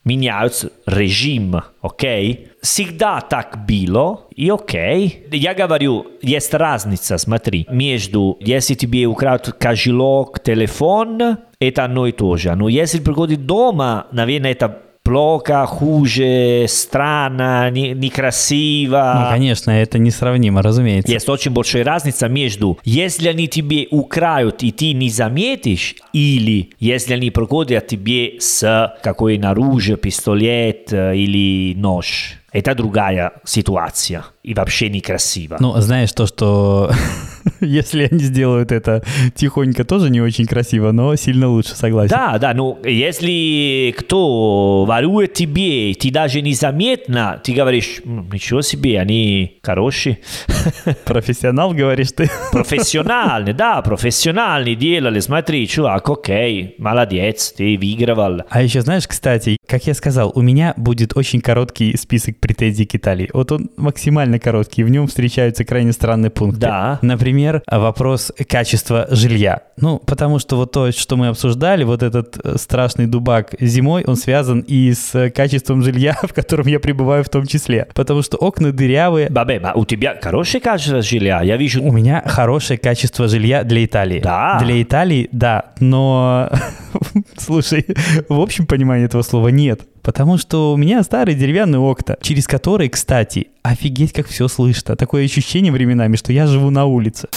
меняется режим, окей? Всегда так было, и окей. Я говорю, есть разница, смотри, между, если тебе украдут кошелек, телефон, это одно и то же. Но если приходит дома, наверное, это плохо, хуже, странно, не- некрасиво. ну, конечно, это несравнимо, разумеется. Есть очень большая разница между, если они тебе украют и ты не заметишь, или если они приходят тебе с какой оружие, пистолет э, или нож. Это другая ситуация и вообще некрасиво. Ну, знаешь, то, что если они сделают это тихонько, тоже не очень красиво, но сильно лучше, согласен. Да, да, ну если кто ворует тебе, ты даже незаметно, ты говоришь, «М, ничего себе, они хорошие. Профессионал, говоришь ты. Профессиональные, да, профессиональные делали. Смотри, чувак, окей, молодец, ты выигрывал. А еще знаешь, кстати, как я сказал, у меня будет очень короткий список претензий к Италии. Вот он максимально короткий, в нем встречаются крайне странные пункты. Да. Например, вопрос качества жилья. Ну, потому что вот то, что мы обсуждали, вот этот э, страшный дубак зимой, он связан и с качеством жилья, в котором я пребываю в том числе. Потому что окна дырявые. Бабе, а у тебя хорошее качество жилья? Я вижу... У меня хорошее качество жилья для Италии. Да. Для Италии, да. Но, слушай, в общем понимании этого слова нет. Потому что у меня старые деревянные окна, через которые, кстати, офигеть, как все слышно. Такое ощущение временами, что я живу на улице.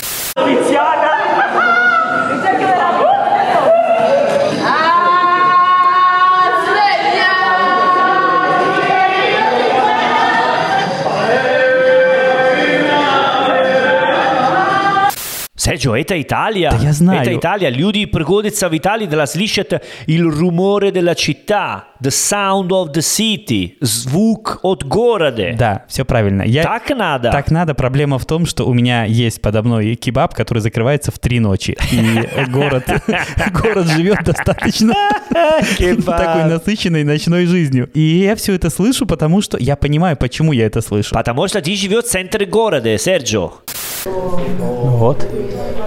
Sergio, это Italia. Да я знаю. Это Italia. Люди приходят в Италию, да слышат il rumore della città, the sound of the city, звук от города. Да, все правильно. Я... Так надо. Так надо. Проблема в том, что у меня есть подо мной кебаб, который закрывается в три ночи. И город, город живет достаточно такой насыщенной ночной жизнью. И я все это слышу, потому что я понимаю, почему я это слышу. Потому что ты живешь в центре города, Серджо. Вот,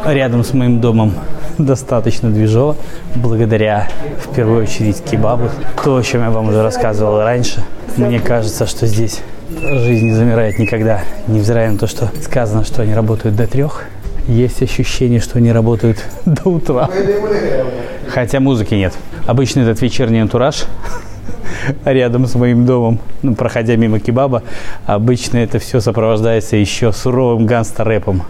рядом с моим домом достаточно движово, благодаря, в первую очередь, кебабу. То, о чем я вам уже рассказывал раньше. Мне кажется, что здесь жизнь не замирает никогда, невзирая на то, что сказано, что они работают до трех. Есть ощущение, что они работают до утра. Хотя музыки нет. Обычно этот вечерний антураж рядом с моим домом, ну, проходя мимо кебаба, обычно это все сопровождается еще суровым гангстер-рэпом.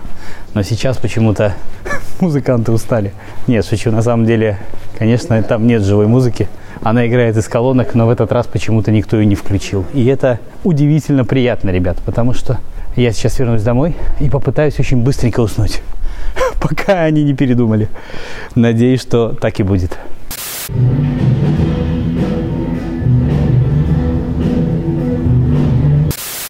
Но сейчас почему-то музыканты устали. Нет, шучу, на самом деле, конечно, там нет живой музыки. Она играет из колонок, но в этот раз почему-то никто ее не включил. И это удивительно приятно, ребят, потому что я сейчас вернусь домой и попытаюсь очень быстренько уснуть, пока они не передумали. Надеюсь, что так и будет.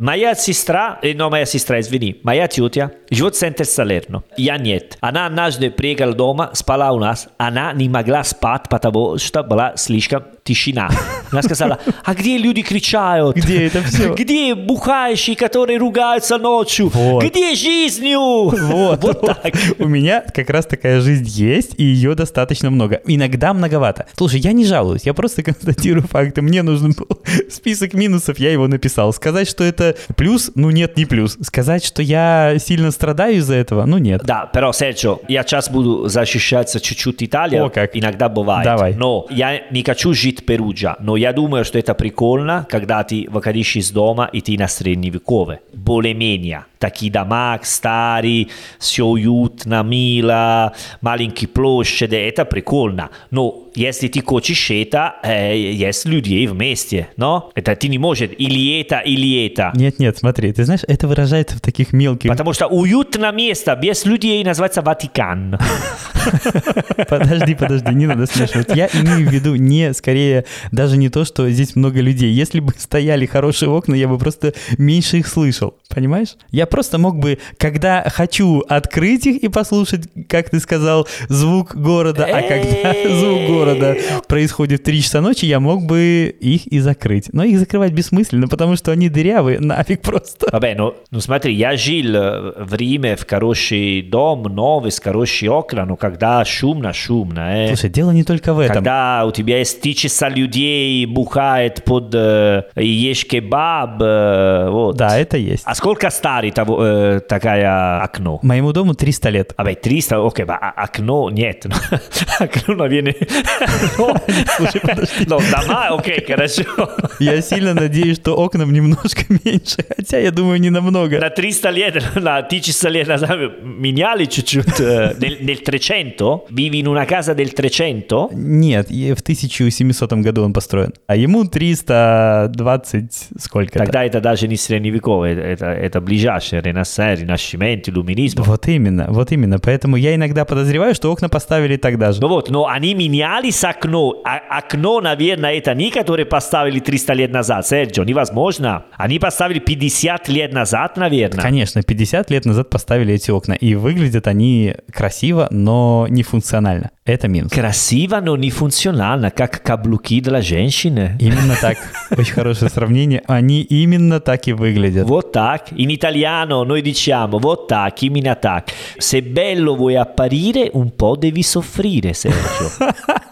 Моя сестра, э, но моя сестра, извини, моя тетя живет в центре Салерно. Я нет. Она однажды приехала дома, спала у нас. Она не могла спать, потому что была слишком тишина. Она сказала, а где люди кричают? Где это все? Где бухающие, которые ругаются ночью? Вот. Где жизнью? Вот, Вот так. У меня как раз такая жизнь есть, и ее достаточно много. Иногда многовато. Слушай, я не жалуюсь, я просто констатирую факты. Мне нужен был список минусов, я его написал. Сказать, что это плюс, ну нет, не плюс. Сказать, что я сильно страдаю из-за этого, ну нет. Да, pero Серджо, я сейчас буду защищаться чуть-чуть Италия. О, как. Иногда бывает. Давай. Но я не хочу жить в Перуджа, но я думаю, что это прикольно, когда ты выходишь из дома и ты на средневековье. Более-менее. Дома старые, все уютно, мило, маленькие площади, это прикольно. Но если ты хочешь это, э, есть людей вместе, но это ты не можешь или это, или это. Нет-нет, смотри, ты знаешь, это выражается в таких мелких... Потому что уютное место без людей называется Ватикан. Подожди, подожди, не надо смешивать. Я имею в виду не, скорее, даже не то, что здесь много людей. Если бы стояли хорошие окна, я бы просто меньше их слышал. Понимаешь? Я просто мог бы, когда хочу открыть их и послушать, как ты сказал, звук города, а когда звук города происходит в 3 часа ночи, я мог бы их и закрыть. Но их закрывать бессмысленно, потому что они дырявые, нафиг просто. Vabbè, no, ну смотри, я жил э, в Риме в хороший дом, новый, с хорошие окна, но когда шумно, шумно, э. Слушай, дело не только в этом. Когда у тебя есть три часа людей, бухает под э, ешь кебаб, э, вот. Да, это есть. А сколько старый того, э, такая окно? Моему дому 300 лет. Vabbè, 300, окей, а- окно нет. окно, наверное... Слушай, подожди. Ну, дома, окей, хорошо. Я сильно надеюсь, что окнам немножко меньше, хотя я думаю, не намного. На 300 лет, на 1000 лет назад меняли чуть-чуть. Nel, nel 300? Vivi in una casa del 300? Нет, в 1700 году он построен. А ему 320 сколько Тогда это даже не средневековое, это, это ближайшее, ренессанс, ренасcимент, иллюминизм. Вот именно, вот именно. Поэтому я иногда подозреваю, что окна поставили тогда же. Ну вот, но они меняли с окно. А окно, наверное, это не которые поставили 300 лет назад, Серджо, невозможно. Они поставили 50 лет назад, наверное. Конечно, 50 лет назад поставили эти окна, и выглядят они красиво, но не функционально. Это минус. Красиво, но не функционально, как каблуки для женщины. Именно так. Очень хорошее сравнение. Они именно так и выглядят. Вот так. In italiano noi diciamo вот так, именно так. Se bello vuoi apparire, un po' devi soffrire, Sergio.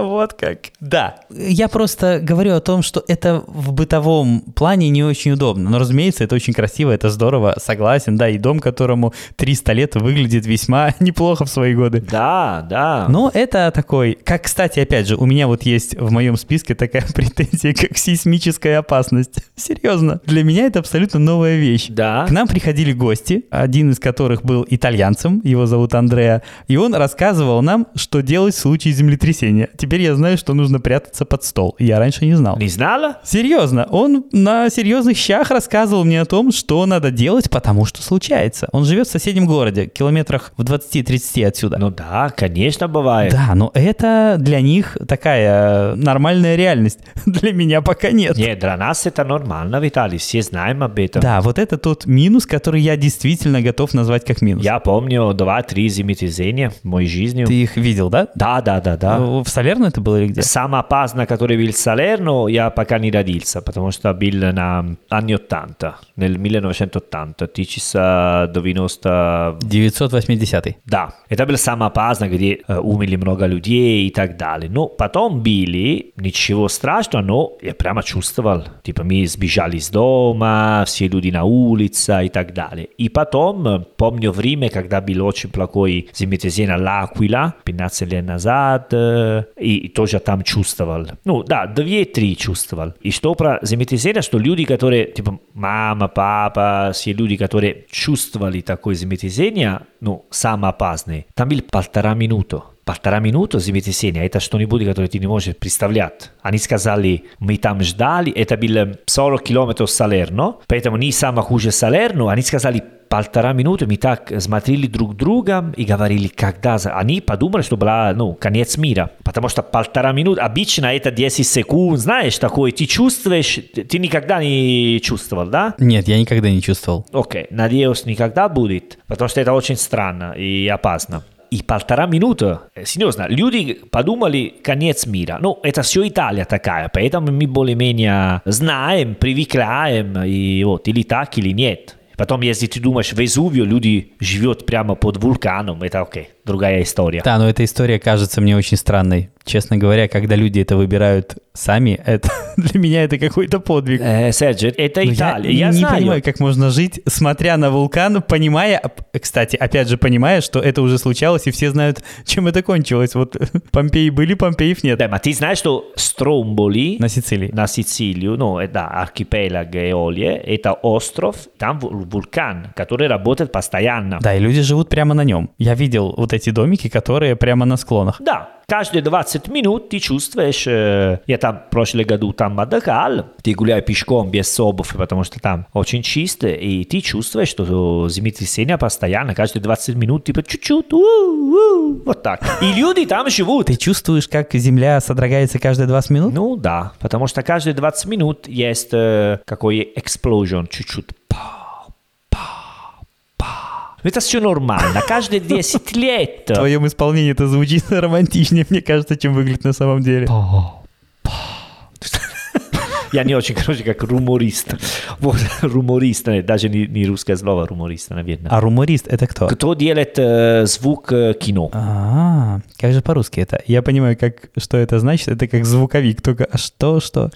Вот как. Да. Я просто говорю о том, что это в бытовом плане не очень удобно. Но, разумеется, это очень красиво, это здорово, согласен. Да, и дом, которому 300 лет, выглядит весьма неплохо в свои годы. Да, да. Но это такой, как, кстати, опять же, у меня вот есть в моем списке такая претензия, как сейсмическая опасность. Серьезно, для меня это абсолютно новая вещь. Да. К нам приходили гости, один из которых был итальянцем, его зовут Андреа, и он рассказывал нам, что делать в случае землетрясения. Теперь я знаю, что нужно прятаться под стол. Я раньше не знал. Не знала? Серьезно, он на серьезных щах рассказывал мне о том, что надо делать, потому что случается. Он живет в соседнем городе, километрах в 20-30 отсюда. Ну да, конечно, бывает. Да, но это для них такая нормальная реальность. Для меня пока нет. Нет, для нас это нормально, Виталий, все знаем об этом. Да, вот это тот минус, который я действительно готов назвать как минус. Я помню два-три землетрясения в моей жизни. Ты их видел, да? Да, да, да, да. В Салерно это было или где? Самая опасная, который был в Салерно, я пока не родился, потому что был на anni 80, nel 1980, 1990... 980 Да, это был самый опасный, где э, умерли много людей и так далее. Но потом были, ничего страшного, но я прямо чувствовал. Типа мы сбежали из дома, все люди на улице и так далее. И потом, помню время, когда был очень плохой землетрясение L'Aquila, 15 лет назад, и тоже там чувствовал. Ну да, две-три чувствовал. И что про землетрясение, что люди, которые, типа мама, папа, все люди, которые чувствовали такое землетрясение, ну, самые опасные, там был полтора минуты. Полтора минуты землетрясения, это что-нибудь, которое ты не можешь представлять. Они сказали, мы там ждали, это было 40 километров Салерно, поэтому не самое хуже Салерно, они сказали, полтора минуты мы так смотрели друг друга и говорили, когда... Они подумали, что была, ну, конец мира. Потому что полтора минуты, обычно это 10 секунд, знаешь, такое, ты чувствуешь, ты никогда не чувствовал, да? Нет, я никогда не чувствовал. Окей, надеюсь, никогда будет, потому что это очень странно и опасно. И полтора минуты. Серьезно, люди подумали, конец мира. Ну, это все Италия такая, поэтому мы более-менее знаем, привыкаем, и вот, или так, или нет. Потом, если ты думаешь, Везувио люди живут прямо под вулканом, это окей, другая история. Да, но эта история кажется мне очень странной. Честно говоря, когда люди это выбирают сами, это для меня это какой-то подвиг. Э, Серджи, это Ну, Италия, я, я, не знаю. понимаю, как можно жить, смотря на вулкан, понимая, кстати, опять же, понимая, что это уже случалось, и все знают, чем это кончилось. Вот Помпеи были, Помпеев нет. Да, ma ты знаешь, что Стромболи На Сицилии. на Сицилию, ну, э, да, архипелаг Эолия, это остров, там вул- вулкан, который работает постоянно. Да, и люди живут прямо на нем. Я видел вот эти домики, которые прямо на склонах. Да, каждые 20 минут ты чувствуешь, э, я там в прошлом году там отдыхал, ты гуляешь пешком без обуви, потому что там очень чисто, и ты чувствуешь, что землетрясение постоянно, каждые 20 минут, типа чуть-чуть, вот так. И люди там живут. Ты чувствуешь, как земля содрогается каждые 20 минут? Ну да, потому что каждые 20 минут есть э, какой explosion, чуть-чуть. Пау. Это все нормально. Каждые 10 лет. В твоем исполнении это звучит романтичнее, мне кажется, чем выглядит на самом деле. Я не очень, короче, как руморист. Вот, руморист, э, даже не, не русское слово руморист, наверное. А руморист это кто? Кто делает э, звук э, кино? А, как же по-русски это? Я понимаю, как, что это значит. Это как звуковик, только а что, что?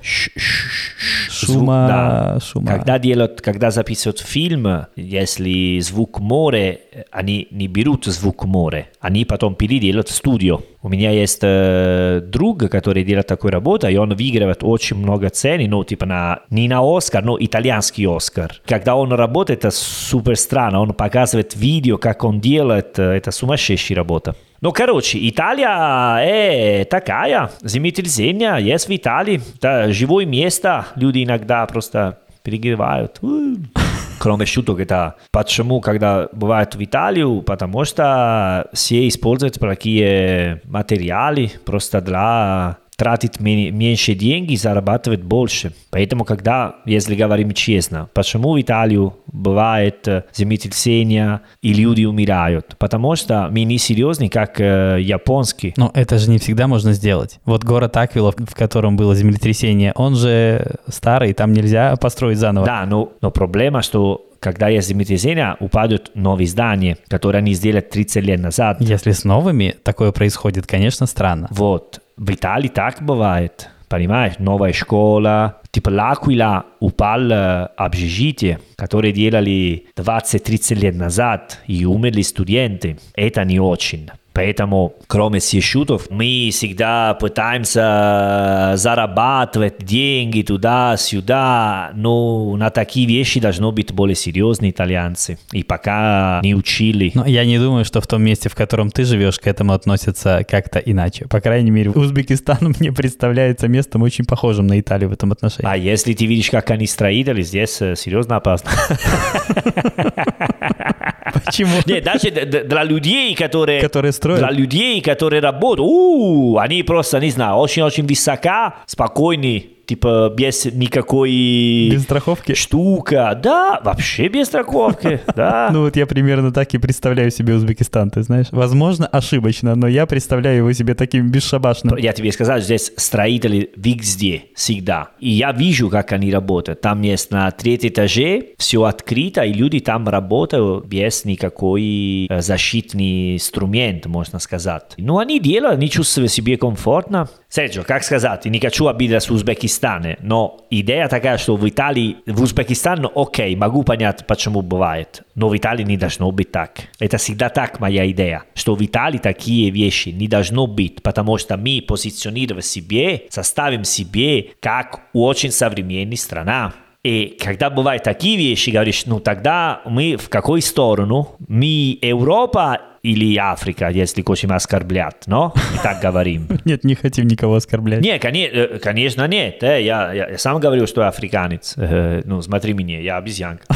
Шума, да. шума. Когда делают, когда записывают фильм, если звук море, они не берут звук море, они потом переделают в студию. У меня есть э, друг, который делает такую работу, и он выигрывает очень много цен, ну, типа на, не на Оскар, но итальянский Оскар. Когда он работает, это супер странно, он показывает видео, как он делает, э, это сумасшедшая работа. Ну, короче, Италия е такая, землетрясение есть в Италии, это живое место, люди иногда просто перегревают. У. Кроме шуток, это почему, когда бывает в Италию, потому что все используют такие материалы просто для тратить мен- меньше деньги, зарабатывать больше. Поэтому, когда, если говорим честно, почему в Италию бывает землетрясение и люди умирают? Потому что мы не серьезны, как э, японский. Но это же не всегда можно сделать. Вот город Аквила, в котором было землетрясение, он же старый, там нельзя построить заново. Да, но, но проблема, что когда есть землетрясение, упадут новые здания, которые они сделали 30 лет назад. Если с новыми такое происходит, конечно, странно. Вот. В Италии так бывает. Понимаешь, новая школа. Типа L'Aquila упал э, общежитие, которое делали 20-30 лет назад, и умерли студенты. Это не очень. Поэтому, кроме всех шутов, мы всегда пытаемся зарабатывать деньги туда-сюда, но на такие вещи должно быть более серьезные итальянцы. И пока не учили. Но я не думаю, что в том месте, в котором ты живешь, к этому относятся как-то иначе. По крайней мере, Узбекистан мне представляется местом очень похожим на Италию в этом отношении. А если ты видишь, как они строители, здесь э, серьезно опасно. Почему? Нет, даже для людей, которые... Которые строят? Для людей, которые работают, у, они просто, не знаю, очень-очень высока, спокойные, типа без никакой... Без страховки? Штука, да, вообще без страховки, да. Ну вот я примерно так и представляю себе Узбекистан, ты знаешь. Возможно, ошибочно, но я представляю его себе таким бесшабашным. Я тебе сказал, здесь строители везде, всегда. И я вижу, как они работают. Там есть на третьем этаже все открыто, и люди там работают без никакой э, защитный инструмент, можно сказать. Ну, они делают, они чувствуют себя комфортно. Серджо, как сказать, не хочу обидеть Узбекистана, но идея такая, что в Италии, в Узбекистане, окей, могу понять, почему бывает, но в Италии не должно быть так. Это всегда так моя идея, что в Италии такие вещи не должно быть, потому что мы позиционируем себе, составим себе как очень современная страна. И когда бывают такие вещи, говоришь, ну тогда мы в какой сторону? Мы Европа или Африка, если хотим оскорблять, но? И так говорим. Нет, не хотим никого оскорблять. Не, коне- конечно, нет. Э, Я, я, я сам говорю, что я африканец. Э, Ну, смотри меня, я обезьянка.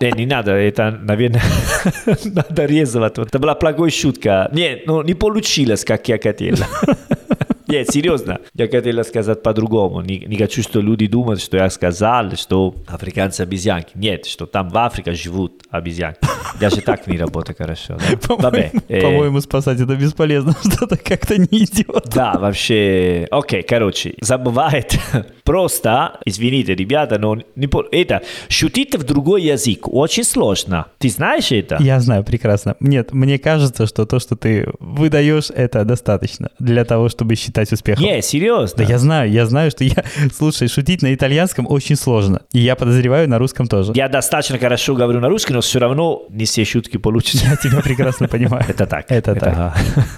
Не, не надо, это, наверное, надо резать. Это была плохая шутка. Нет, ну, не получилось, как я хотел. Нет, серьезно. Я хотел сказать по-другому. Не, не хочу, что люди думают, что я сказал, что африканцы обезьянки. Нет, что там в Африке живут обезьянки. Даже так не работает хорошо. Да? По-моему, спасать это бесполезно, что-то как-то не идет. Да, вообще. Окей, короче, забывает. Просто, извините, ребята, но не по- это шутить в другой язык очень сложно. Ты знаешь это? Я знаю, прекрасно. Нет, мне кажется, что то, что ты выдаешь, это достаточно для того, чтобы считать успехом. Не, серьезно. Да я знаю, я знаю, что я... Слушай, шутить на итальянском очень сложно. И я подозреваю, на русском тоже. Я достаточно хорошо говорю на русском, но все равно не все шутки получатся. Я тебя прекрасно понимаю. Это так. Это так.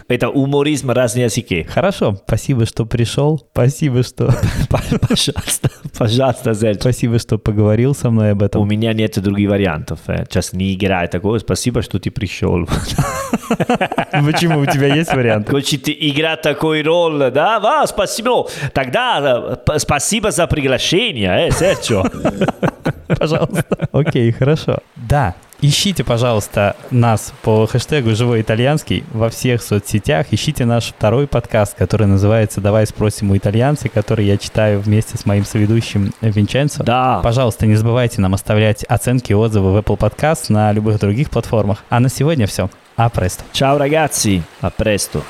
Это уморизм разные языки. Хорошо, спасибо, что пришел. Спасибо, что... Пожалуйста, пожалуйста, Зельч. Спасибо, что поговорил со мной об У этом. меня нет других вариантов. э. Сейчас не играй такого. Спасибо, что ты пришел. Почему? У тебя есть варианты? Хочет играть такой роль, да? А, спасибо. Тогда э, спасибо за приглашение, э, Серчо. Пожалуйста. Окей, хорошо. Да, ищите, пожалуйста, нас по хэштегу «Живой итальянский» во всех соцсетях. Ищите наш второй подкаст, который называется «Давай спросим у итальянца», который я читаю вместе с моим соведущим Винченцо. Да. Пожалуйста, не забывайте нам оставлять оценки и отзывы в Apple Podcast на любых других платформах. А на сегодня все. А престо. Ciao ragazzi, a presto.